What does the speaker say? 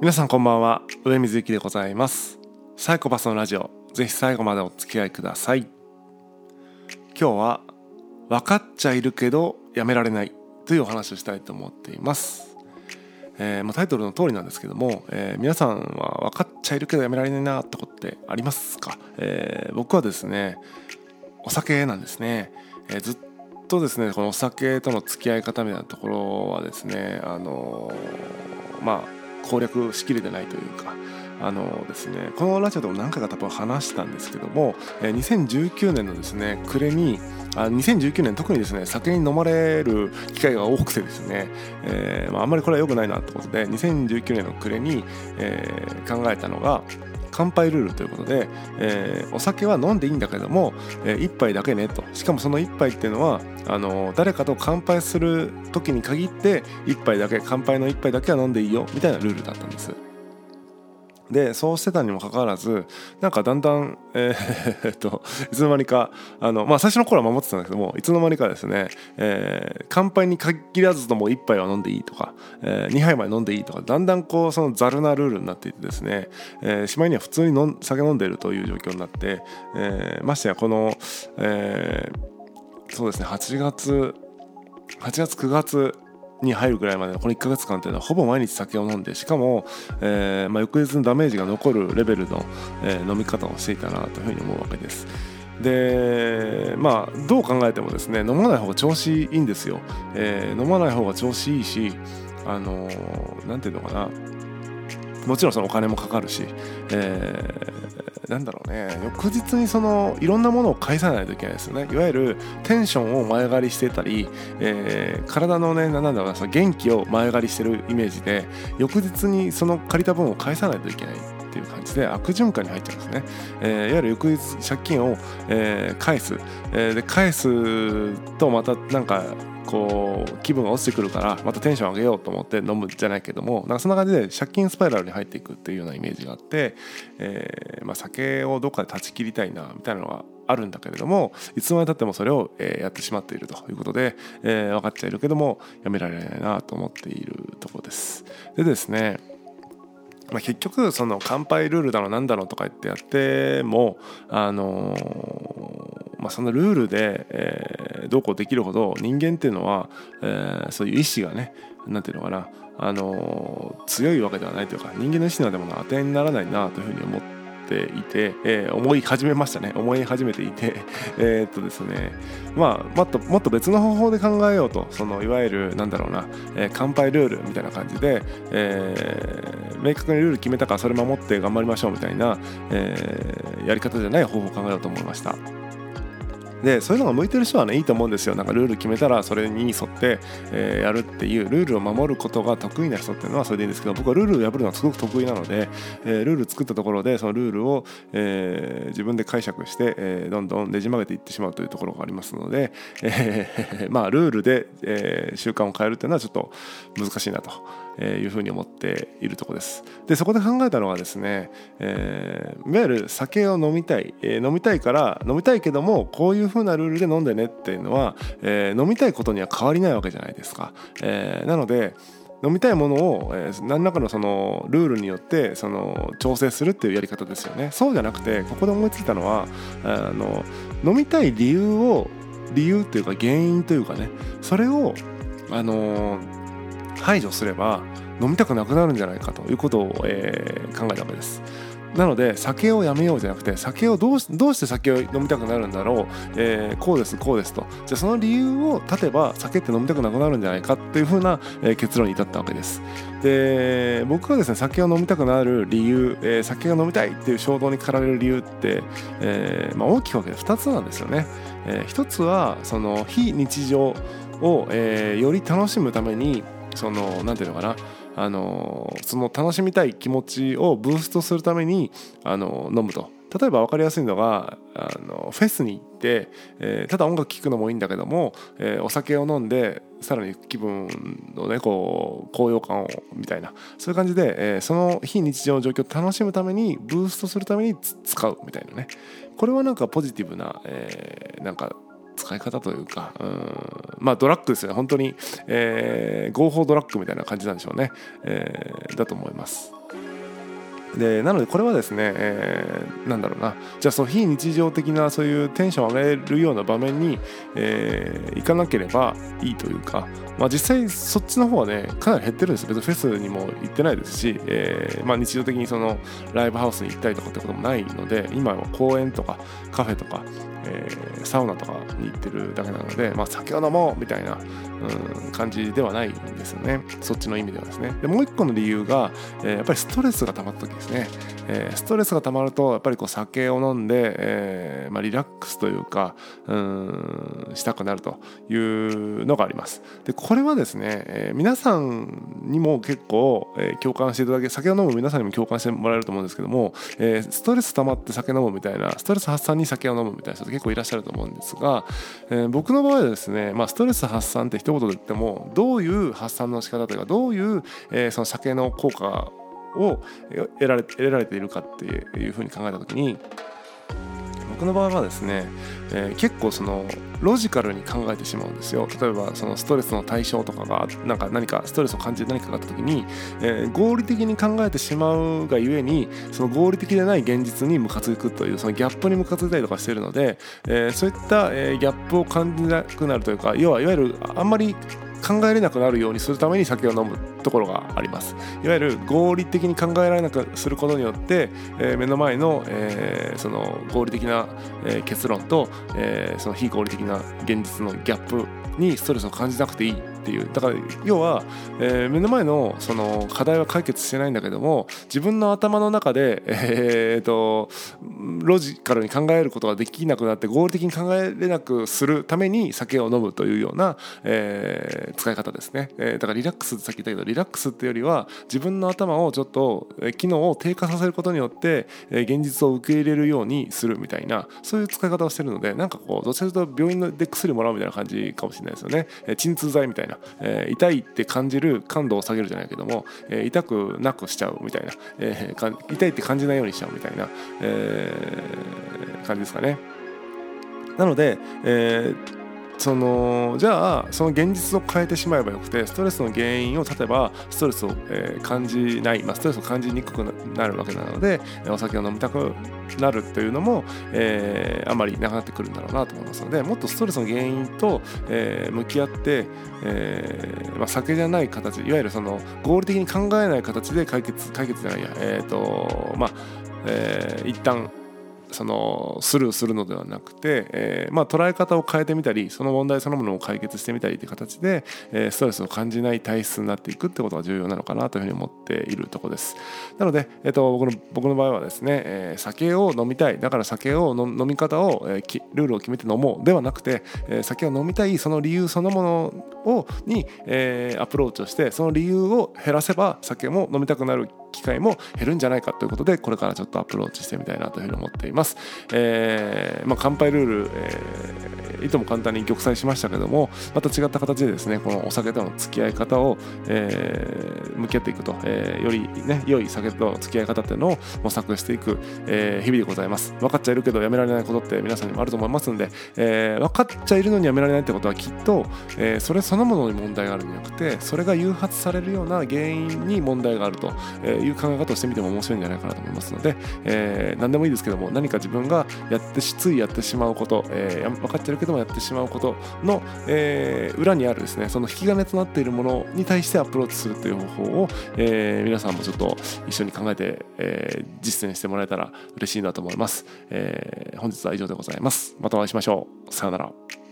皆さんこんばんは。上水幸でございます。サイコパスのラジオ。ぜひ最後までお付き合いください。今日は分かっちゃいるけどやめられない。というお話をしたいと思っています。えー、まあ、タイトルの通りなんですけども、えー、皆さんは分かっちゃいるけどやめられないなってことってありますか、えー、僕はですねお酒なんですね、えずっとですねこのお酒との付き合い方みたいなところはですねあのまあ攻略しきれてないというかあのですねこのラジオでも何回か多分話したんですけども、2019年のですね暮れにあ2019年特にですね酒に飲まれる機会が多くてですね、えーまあ、あんまりこれは良くないなってことで2019年の暮れに、えー、考えたのが乾杯ルールということで、えー、お酒は飲んでいいんだけども、えー、1杯だけねとしかもその1杯っていうのはあの誰かと乾杯する時に限って1杯だけ乾杯の1杯だけは飲んでいいよみたいなルールだったんです。でそうしてたにもかかわらずなんかだんだん、えー、っ といつの間にかあの、まあ、最初の頃は守ってたんだけどもいつの間にかですね、えー、乾杯に限らずとも1杯は飲んでいいとか、えー、2杯まで飲んでいいとかだんだんこうそのざるなルールになっていてですね、えー、しまいには普通に飲酒飲んでるという状況になって、えー、ましてやこの、えー、そうですね8月8月9月に入るぐらいまでのこの1ヶ月間というのはほぼ毎日酒を飲んでしかも、えーまあ、翌日のダメージが残るレベルの、えー、飲み方をしていたなというふうに思うわけです。でまあどう考えてもですね飲まない方が調子いいんですよ。えー、飲まない方が調子いいしあの何、て言うのかなもちろんそのお金もかかるし、え、なんだろうね。翌日にそのいろんなものを返さないといけないですよね。いわゆるテンションを前借りしてたり、えー、体のねなんだろうなその元気を前借りしてるイメージで翌日にその借りた分を返さないといけないっていう感じで悪循環に入っちゃうんですね、えー、いわゆる翌日借金を、えー、返す、えー、で返すとまたなんかこう気分が落ちてくるからまたテンション上げようと思って飲むじゃないけどもなんかそんな感じで借金スパイラルに入っていくっていうようなイメージがあって、え、まあ、酒をどっかで断ち切りたいなみたいなのがあるんだけれどもいつまでたってもそれを、えやってしまっているということで、え、分かっちゃいるけどもやめられないなと思っているとこです。でですねまあ、結局その乾杯ルールだのなんだのとか言ってやってもあのー、まあ、そのルールで、えー、どうこうできるほど人間っていうのは、えー、そういう意志がね何ていうのかなあの強いわけではないというか人間の意志なんでもの当てにならないなというふうに思ってていて、えー、思い始めましたね思い始めていて えっとですねまあもっともっと別の方法で考えようとそのいわゆるなんだろうな、えー、乾杯ルールみたいな感じで、えー、明確にルール決めたからそれ守って頑張りましょうみたいな、えー、やり方じゃない方法を考えようと思いました。でそういうのが向いてる人はねいいと思うんですよなんかルール決めたらそれに沿って、えー、やるっていうルールを守ることが得意な人っていうのはそれでいいんですけど僕はルールを破るのはすごく得意なので、えー、ルール作ったところでそのルールを、えー、自分で解釈して、えー、どんどんねじ曲げていってしまうというところがありますので、えー、まあルールで、えー、習慣を変えるっていうのはちょっと難しいなと。いうふうに思っているところです。でそこで考えたのはですね、えー、いわゆる酒を飲みたい、えー、飲みたいから飲みたいけどもこういうふうなルールで飲んでねっていうのは、えー、飲みたいことには変わりないわけじゃないですか。えー、なので飲みたいものを、えー、何らかのそのルールによってその調整するっていうやり方ですよね。そうじゃなくてここで思いついたのはあの飲みたい理由を理由というか原因というかねそれをあのー排除すれば飲みたくなくなるんじゃないかということを、えー、考えたわけです。なので酒をやめようじゃなくて酒をどうどうして酒を飲みたくなるんだろう、えー、こうですこうですと。じゃあその理由を立てば酒って飲みたくなくなるんじゃないかっていうふうな、えー、結論に至ったわけです。で僕がですね酒を飲みたくなる理由、えー、酒が飲みたいっていう衝動に駆られる理由って、えまあ、大きく分けて2つなんですよね、え1つはその非日常を、えより楽しむためにその何て言うのかな。あのその楽しみたい気持ちをブーストするためにあの飲むと。例えば分かりやすいのがあのフェスに行って、えー、ただ音楽聴くのもいいんだけども、えー、お酒を飲んでさらに気分のねこう高揚感をみたいな。そういう感じで、えー、その非日常の状況を楽しむためにブーストするために使うみたいなね。これはなんかポジティブな、えー、なんか使い方というかうん。まあドラッグですね。本当に、えー、合法ドラッグみたいな感じなんでしょうね、えー、だと思います。でなのでこれはですね、えー、なんだろうな。じゃあその非日常的なそういうテンションを上げるような場面に、えー、行かなければいいというか、まあ、実際そっちの方はねかなり減ってるんです別にフェスにも行ってないですし、えーまあ、日常的にそのライブハウスに行ったりとかってこともないので今は公園とかカフェとかえー、サウナとかに行ってるだけなので、まあ、酒を飲もうみたいな、うん、感じではないんですよね。そっちの意味ではですね。でもう一個の理由が、えー、やっぱりストレスが溜まった時ですね、えー、ストレスが溜まるとやっぱりこう酒を飲んで、えまあ、リラックスというかうんしたくなるというのがあります。でこれはですね、え、皆さんにも結構、え、共感していただけ酒を飲む皆さんにも共感してもらえると思うんですけども、え、ストレス溜まって酒飲むみたいなストレス発散に酒を飲むみたいな人結構いらっしゃると思うんですが、えー、僕の場合はですね、まあ、ストレス発散って一言で言ってもどういう発散の仕方というかどういう、えー、その酒の効果を得られ得られているかっていうふうに考えた時に僕の場合はですね、えー、結構そのロジカルに考えてしまうんですよ。例えばそのストレスの対象とかがなんか何かストレスを感じる何かがあった時に、えー、合理的に考えてしまうがゆえにその合理的でない現実にムカつくというそのギャップにムカついたりとかしてるので、えー、そういった、え、ギャップを感じなくなるというか要はいわゆるあんまり考えれなくなるようにするために酒を飲むところがあります。いわゆる合理的に考えられなくすることによって、えー、目の前の,、えー、その合理的な、えー、結論と、えー、その非合理的な現実のギャップにストレスを感じなくていい。っていう。だから要は、えー、目の前のその課題は解決してないんだけども自分の頭の中で、えーと、ロジカルに考えることができなくなって合理的に考えれなくするために酒を飲むというような、えー、使い方ですね、えー、だからリラックスってさっき言ったけどリラックスっていうよりは自分の頭をちょっと機能を低下させることによって、え、現実を受け入れるようにするみたいなそういう使い方をしてるのでなんかこうどちらかというと病院で薬もらうみたいな感じかもしれないですよね、え鎮痛剤みたいな。えー、痛いって感じる感度を下げるじゃないけども、えー、痛くなくしちゃうみたいな、えー、痛いって感じないようにしちゃうみたいな、えー、感じですかね。なので、えー、そのじゃあその現実を変えてしまえばよくてストレスの原因を例えばストレスを、えー、感じない、まあ、ストレスを感じにくくなるわけなのでお酒を飲みたくなるというのも、えー、あまりなくなってくるんだろうなと思いますのでもっとストレスの原因と、えー、向き合って、えーまあ、酒じゃない形いわゆるその合理的に考えない形で解決解決じゃないやえっ、ー、とまあえー、一旦そのスルーするのではなくて、えー、まあ、捉え方を変えてみたりその問題そのものを解決してみたりという形で、えー、ストレスを感じない体質になっていくってことが重要なのかなというふうに思っているとこです。なので、えーと、僕の僕の場合はですね、えー、酒を飲みたい。だから酒を飲み方を、えー、ルールを決めて飲もうではなくて、え、酒を飲みたいその理由そのものをに、え、アプローチをしてその理由を減らせば酒も飲みたくなる機会も減るんじゃないかということでこれからちょっとアプローチしてみたいなというふうに思っています。えーまあ、乾杯ルール、えー、いとも簡単に玉砕しましたけどもまた違った形でですねこのお酒との付き合い方を、えー、向き合っていくと、えー、よりね良い酒との付き合い方っていうのを模索していく、えー、日々でございます。分かっちゃいるけどやめられないことって皆さんにもあると思いますんで、え、分かっちゃいるのにやめられないってことはきっと、え、それそのものに問題があるんじゃなくてそれが誘発されるような原因に問題があるという考え方をしてみても面白いんじゃないかなと思いますので、え、何でもいいですけども何か自分がやってついやってしまうこと、えー、分かってるけどもやってしまうことの、えー、裏にあるですねその引き金となっているものに対してアプローチするという方法を、えー、皆さんもちょっと一緒に考えて、えー、実践してもらえたら嬉しいなと思います、えー、本日は以上でございます。またお会いしましょう。さようなら。